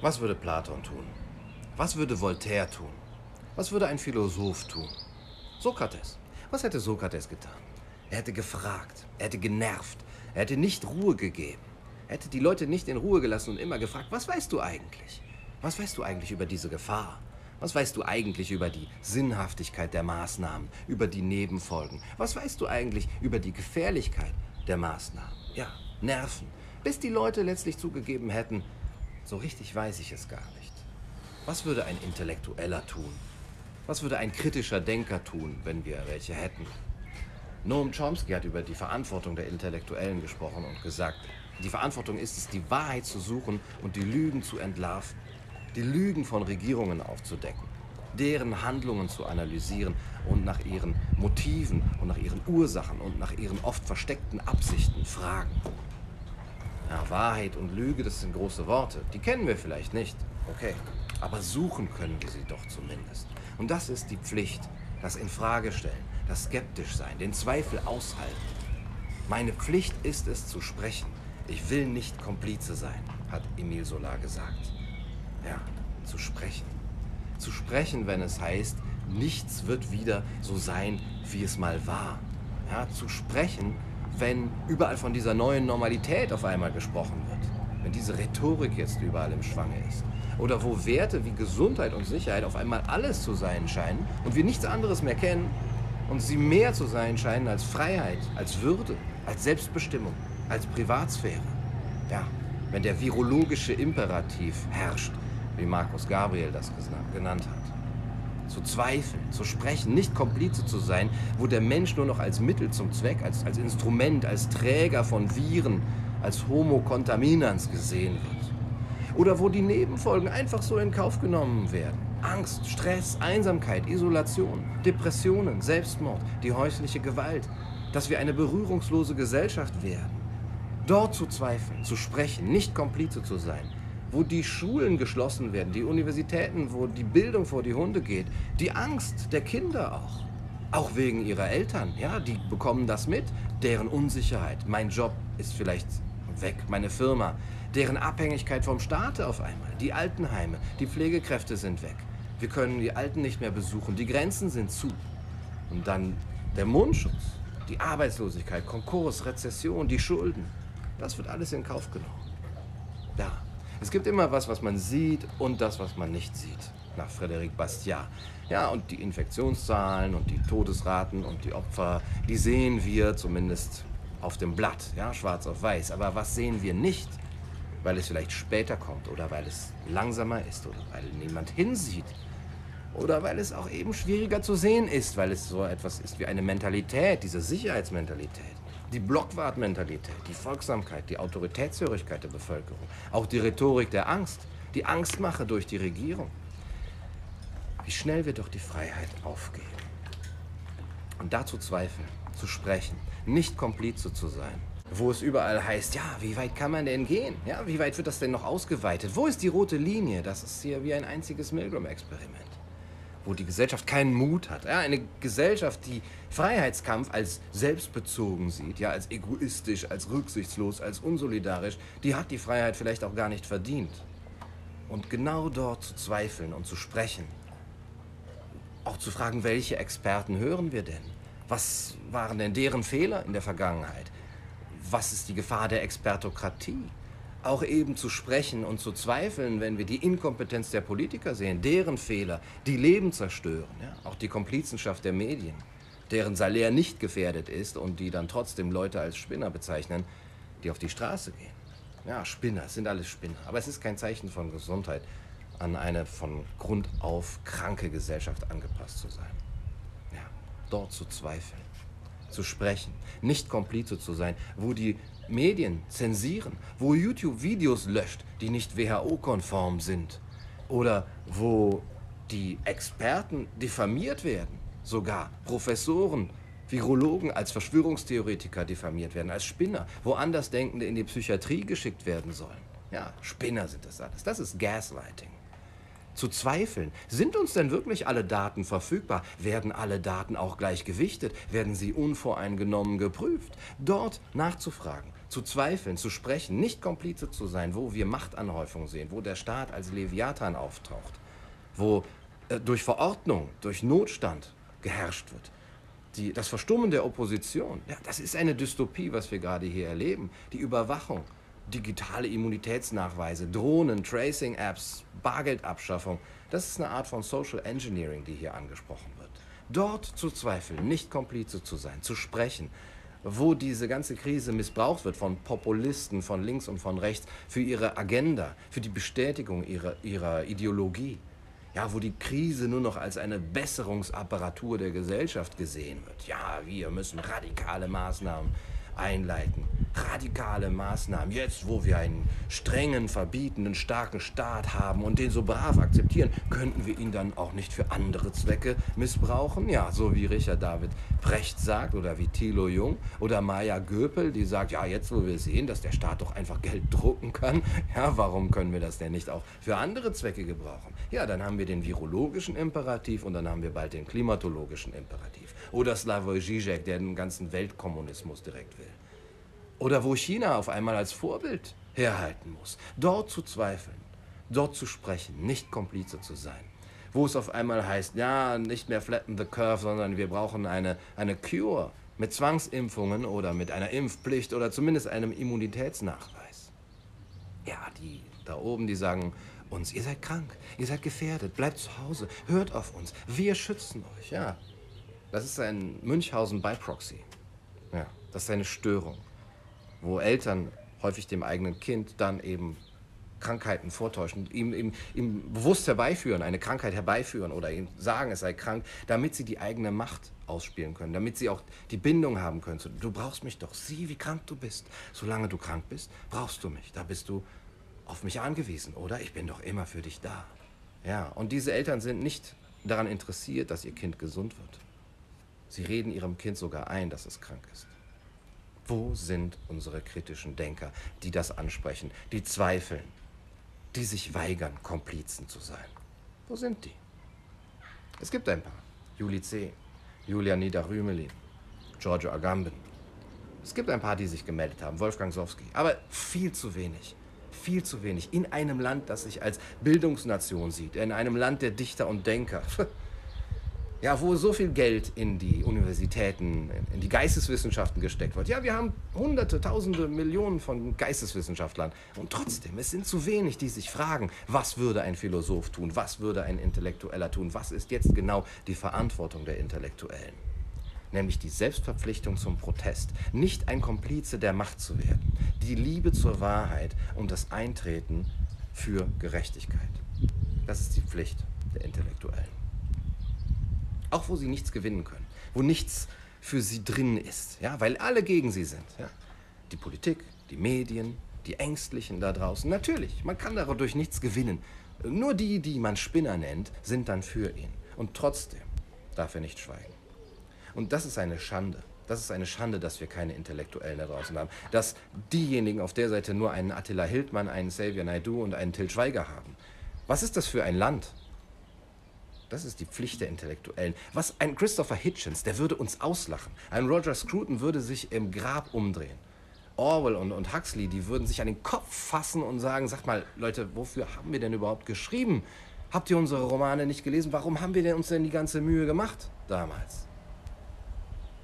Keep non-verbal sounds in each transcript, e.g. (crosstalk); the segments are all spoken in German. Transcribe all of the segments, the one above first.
Was würde Platon tun? Was würde Voltaire tun? Was würde ein Philosoph tun? Sokrates. Was hätte Sokrates getan? Er hätte gefragt, er hätte genervt, er hätte nicht Ruhe gegeben. Er hätte die Leute nicht in Ruhe gelassen und immer gefragt, was weißt du eigentlich? Was weißt du eigentlich über diese Gefahr? Was weißt du eigentlich über die Sinnhaftigkeit der Maßnahmen, über die Nebenfolgen? Was weißt du eigentlich über die Gefährlichkeit der Maßnahmen? Ja, Nerven. Bis die Leute letztlich zugegeben hätten, so richtig weiß ich es gar nicht. Was würde ein Intellektueller tun? Was würde ein kritischer Denker tun, wenn wir welche hätten? Noam Chomsky hat über die Verantwortung der Intellektuellen gesprochen und gesagt, die Verantwortung ist es, die Wahrheit zu suchen und die Lügen zu entlarven die Lügen von Regierungen aufzudecken, deren Handlungen zu analysieren und nach ihren Motiven und nach ihren Ursachen und nach ihren oft versteckten Absichten fragen. Ja, Wahrheit und Lüge, das sind große Worte. Die kennen wir vielleicht nicht. Okay. Aber suchen können wir sie doch zumindest. Und das ist die Pflicht. Das Infragestellen, das skeptisch sein, den Zweifel aushalten. Meine Pflicht ist es zu sprechen. Ich will nicht Komplize sein, hat Emile Solar gesagt. Ja, zu sprechen. Zu sprechen, wenn es heißt, nichts wird wieder so sein, wie es mal war. Ja, zu sprechen, wenn überall von dieser neuen Normalität auf einmal gesprochen wird. Wenn diese Rhetorik jetzt überall im Schwange ist. Oder wo Werte wie Gesundheit und Sicherheit auf einmal alles zu sein scheinen und wir nichts anderes mehr kennen und sie mehr zu sein scheinen als Freiheit, als Würde, als Selbstbestimmung, als Privatsphäre. Ja, wenn der virologische Imperativ herrscht, wie Markus Gabriel das genannt hat. Zu zweifeln, zu sprechen, nicht Komplize zu sein, wo der Mensch nur noch als Mittel zum Zweck, als, als Instrument, als Träger von Viren, als Homo contaminans gesehen wird. Oder wo die Nebenfolgen einfach so in Kauf genommen werden. Angst, Stress, Einsamkeit, Isolation, Depressionen, Selbstmord, die häusliche Gewalt, dass wir eine berührungslose Gesellschaft werden. Dort zu zweifeln, zu sprechen, nicht Komplize zu sein, wo die Schulen geschlossen werden, die Universitäten, wo die Bildung vor die Hunde geht, die Angst der Kinder auch. Auch wegen ihrer Eltern, ja, die bekommen das mit, deren Unsicherheit. Mein Job ist vielleicht weg, meine Firma, deren Abhängigkeit vom Staate auf einmal, die Altenheime, die Pflegekräfte sind weg. Wir können die Alten nicht mehr besuchen, die Grenzen sind zu. Und dann der Mundschutz, die Arbeitslosigkeit, Konkurs, Rezession, die Schulden. Das wird alles in Kauf genommen. Es gibt immer was, was man sieht und das, was man nicht sieht, nach Frédéric Bastiat. Ja, und die Infektionszahlen und die Todesraten und die Opfer, die sehen wir zumindest auf dem Blatt, ja, schwarz auf weiß. Aber was sehen wir nicht? Weil es vielleicht später kommt oder weil es langsamer ist oder weil niemand hinsieht. Oder weil es auch eben schwieriger zu sehen ist, weil es so etwas ist wie eine Mentalität, diese Sicherheitsmentalität. Die Blockwartmentalität, die Folgsamkeit, die Autoritätshörigkeit der Bevölkerung, auch die Rhetorik der Angst, die Angstmache durch die Regierung. Wie schnell wird doch die Freiheit aufgehen. Und dazu zweifeln, zu sprechen, nicht Komplize zu sein. Wo es überall heißt, ja, wie weit kann man denn gehen? Ja, wie weit wird das denn noch ausgeweitet? Wo ist die rote Linie? Das ist hier wie ein einziges Milgram-Experiment wo die Gesellschaft keinen Mut hat. Ja, eine Gesellschaft, die Freiheitskampf als selbstbezogen sieht, ja, als egoistisch, als rücksichtslos, als unsolidarisch, die hat die Freiheit vielleicht auch gar nicht verdient. Und genau dort zu zweifeln und zu sprechen, auch zu fragen, welche Experten hören wir denn? Was waren denn deren Fehler in der Vergangenheit? Was ist die Gefahr der Expertokratie? Auch eben zu sprechen und zu zweifeln, wenn wir die Inkompetenz der Politiker sehen, deren Fehler, die Leben zerstören, ja? auch die Komplizenschaft der Medien, deren Salär nicht gefährdet ist und die dann trotzdem Leute als Spinner bezeichnen, die auf die Straße gehen. Ja, Spinner, es sind alles Spinner. Aber es ist kein Zeichen von Gesundheit, an eine von Grund auf kranke Gesellschaft angepasst zu sein. Ja, dort zu zweifeln, zu sprechen, nicht Komplize zu sein, wo die Medien zensieren, wo YouTube Videos löscht, die nicht WHO-konform sind oder wo die Experten diffamiert werden, sogar Professoren, Virologen als Verschwörungstheoretiker diffamiert werden, als Spinner, wo Andersdenkende in die Psychiatrie geschickt werden sollen. Ja, Spinner sind das alles. Das ist Gaslighting. Zu zweifeln, sind uns denn wirklich alle Daten verfügbar? Werden alle Daten auch gleich gewichtet? Werden sie unvoreingenommen geprüft? Dort nachzufragen, zu zweifeln, zu sprechen, nicht Komplize zu sein, wo wir Machtanhäufung sehen, wo der Staat als Leviathan auftaucht, wo äh, durch Verordnung, durch Notstand geherrscht wird. Die, das Verstummen der Opposition, ja, das ist eine Dystopie, was wir gerade hier erleben. Die Überwachung, digitale Immunitätsnachweise, Drohnen, Tracing-Apps, Bargeldabschaffung, das ist eine Art von Social Engineering, die hier angesprochen wird. Dort zu zweifeln, nicht Komplize zu sein, zu sprechen, wo diese ganze Krise missbraucht wird von Populisten von links und von rechts für ihre Agenda, für die Bestätigung ihrer, ihrer Ideologie. Ja, wo die Krise nur noch als eine Besserungsapparatur der Gesellschaft gesehen wird. Ja, wir müssen radikale Maßnahmen einleiten. Radikale Maßnahmen, jetzt wo wir einen strengen, verbietenden, starken Staat haben und den so brav akzeptieren, könnten wir ihn dann auch nicht für andere Zwecke missbrauchen? Ja, so wie Richard David Brecht sagt oder wie Thilo Jung oder Maya Göpel, die sagt, ja, jetzt wo wir sehen, dass der Staat doch einfach Geld drucken kann, (laughs) ja, warum können wir das denn nicht auch für andere Zwecke gebrauchen? Ja, dann haben wir den virologischen Imperativ und dann haben wir bald den klimatologischen Imperativ. Oder Slavoj Žižek, der den ganzen Weltkommunismus direkt will. Oder wo China auf einmal als Vorbild herhalten muss. Dort zu zweifeln, dort zu sprechen, nicht Komplize zu sein. Wo es auf einmal heißt, ja, nicht mehr flatten the curve, sondern wir brauchen eine, eine Cure mit Zwangsimpfungen oder mit einer Impfpflicht oder zumindest einem Immunitätsnachweis. Ja, die da oben, die sagen uns, ihr seid krank, ihr seid gefährdet, bleibt zu Hause, hört auf uns, wir schützen euch. Ja, das ist ein Münchhausen by Proxy. Ja, das ist eine Störung wo Eltern häufig dem eigenen Kind dann eben Krankheiten vortäuschen, ihm, ihm, ihm bewusst herbeiführen, eine Krankheit herbeiführen oder ihm sagen, es sei krank, damit sie die eigene Macht ausspielen können, damit sie auch die Bindung haben können. Du brauchst mich doch, sieh, wie krank du bist. Solange du krank bist, brauchst du mich. Da bist du auf mich angewiesen, oder? Ich bin doch immer für dich da. Ja, und diese Eltern sind nicht daran interessiert, dass ihr Kind gesund wird. Sie reden ihrem Kind sogar ein, dass es krank ist. Wo sind unsere kritischen Denker, die das ansprechen, die zweifeln, die sich weigern, Komplizen zu sein? Wo sind die? Es gibt ein paar. Juli C., Julia Niederrümelin, Giorgio Agamben. Es gibt ein paar, die sich gemeldet haben, Wolfgang Sowski. Aber viel zu wenig. Viel zu wenig. In einem Land, das sich als Bildungsnation sieht, in einem Land der Dichter und Denker. (laughs) ja, wo so viel Geld in die Universitäten, in die Geisteswissenschaften gesteckt wird. Ja, wir haben hunderte, tausende, Millionen von Geisteswissenschaftlern. Und trotzdem, es sind zu wenig, die sich fragen, was würde ein Philosoph tun, was würde ein Intellektueller tun, was ist jetzt genau die Verantwortung der Intellektuellen. Nämlich die Selbstverpflichtung zum Protest, nicht ein Komplize der Macht zu werden, die Liebe zur Wahrheit und das Eintreten für Gerechtigkeit. Das ist die Pflicht der Intellektuellen. Auch wo sie nichts gewinnen können, wo nichts für sie drin ist, ja, weil alle gegen sie sind. Ja. Die Politik, die Medien, die Ängstlichen da draußen. Natürlich, man kann dadurch nichts gewinnen. Nur die, die man Spinner nennt, sind dann für ihn. Und trotzdem darf er nicht schweigen. Und das ist eine Schande. Das ist eine Schande, dass wir keine Intellektuellen da draußen haben. Dass diejenigen auf der Seite nur einen Attila Hildmann, einen Xavier Naidu und einen Till Schweiger haben. Was ist das für ein Land? Das ist die Pflicht der Intellektuellen. Was ein Christopher Hitchens, der würde uns auslachen. Ein Roger Scruton würde sich im Grab umdrehen. Orwell und, und Huxley, die würden sich an den Kopf fassen und sagen, sagt mal, Leute, wofür haben wir denn überhaupt geschrieben? Habt ihr unsere Romane nicht gelesen? Warum haben wir denn uns denn die ganze Mühe gemacht damals?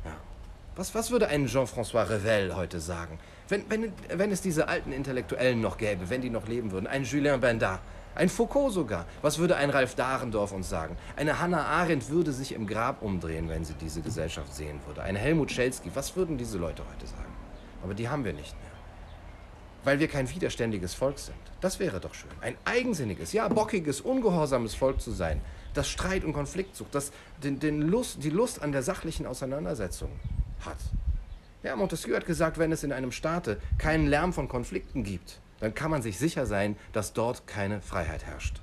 Ja. Was, was würde ein Jean-François Revel heute sagen? Wenn, wenn, wenn es diese alten Intellektuellen noch gäbe, wenn die noch leben würden, ein Julien Bendard, ein Foucault sogar. Was würde ein Ralf Dahrendorf uns sagen? Eine Hannah Arendt würde sich im Grab umdrehen, wenn sie diese Gesellschaft sehen würde. Ein Helmut Schelsky. Was würden diese Leute heute sagen? Aber die haben wir nicht mehr. Weil wir kein widerständiges Volk sind. Das wäre doch schön. Ein eigensinniges, ja, bockiges, ungehorsames Volk zu sein, das Streit und Konflikt sucht, das den, den Lust, die Lust an der sachlichen Auseinandersetzung hat. Ja, Montesquieu hat gesagt, wenn es in einem Staate keinen Lärm von Konflikten gibt, dann kann man sich sicher sein, dass dort keine Freiheit herrscht.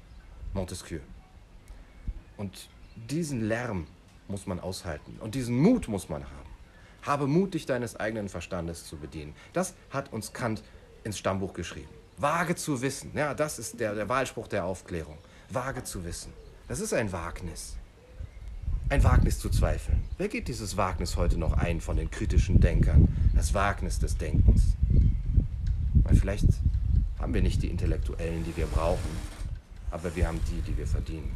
Montesquieu. Und diesen Lärm muss man aushalten und diesen Mut muss man haben. Habe Mut, dich deines eigenen Verstandes zu bedienen. Das hat uns Kant ins Stammbuch geschrieben. Wage zu wissen. Ja, das ist der, der Wahlspruch der Aufklärung. Wage zu wissen. Das ist ein Wagnis. Ein Wagnis zu zweifeln. Wer geht dieses Wagnis heute noch ein von den kritischen Denkern? Das Wagnis des Denkens. Weil vielleicht haben wir nicht die Intellektuellen, die wir brauchen, aber wir haben die, die wir verdienen.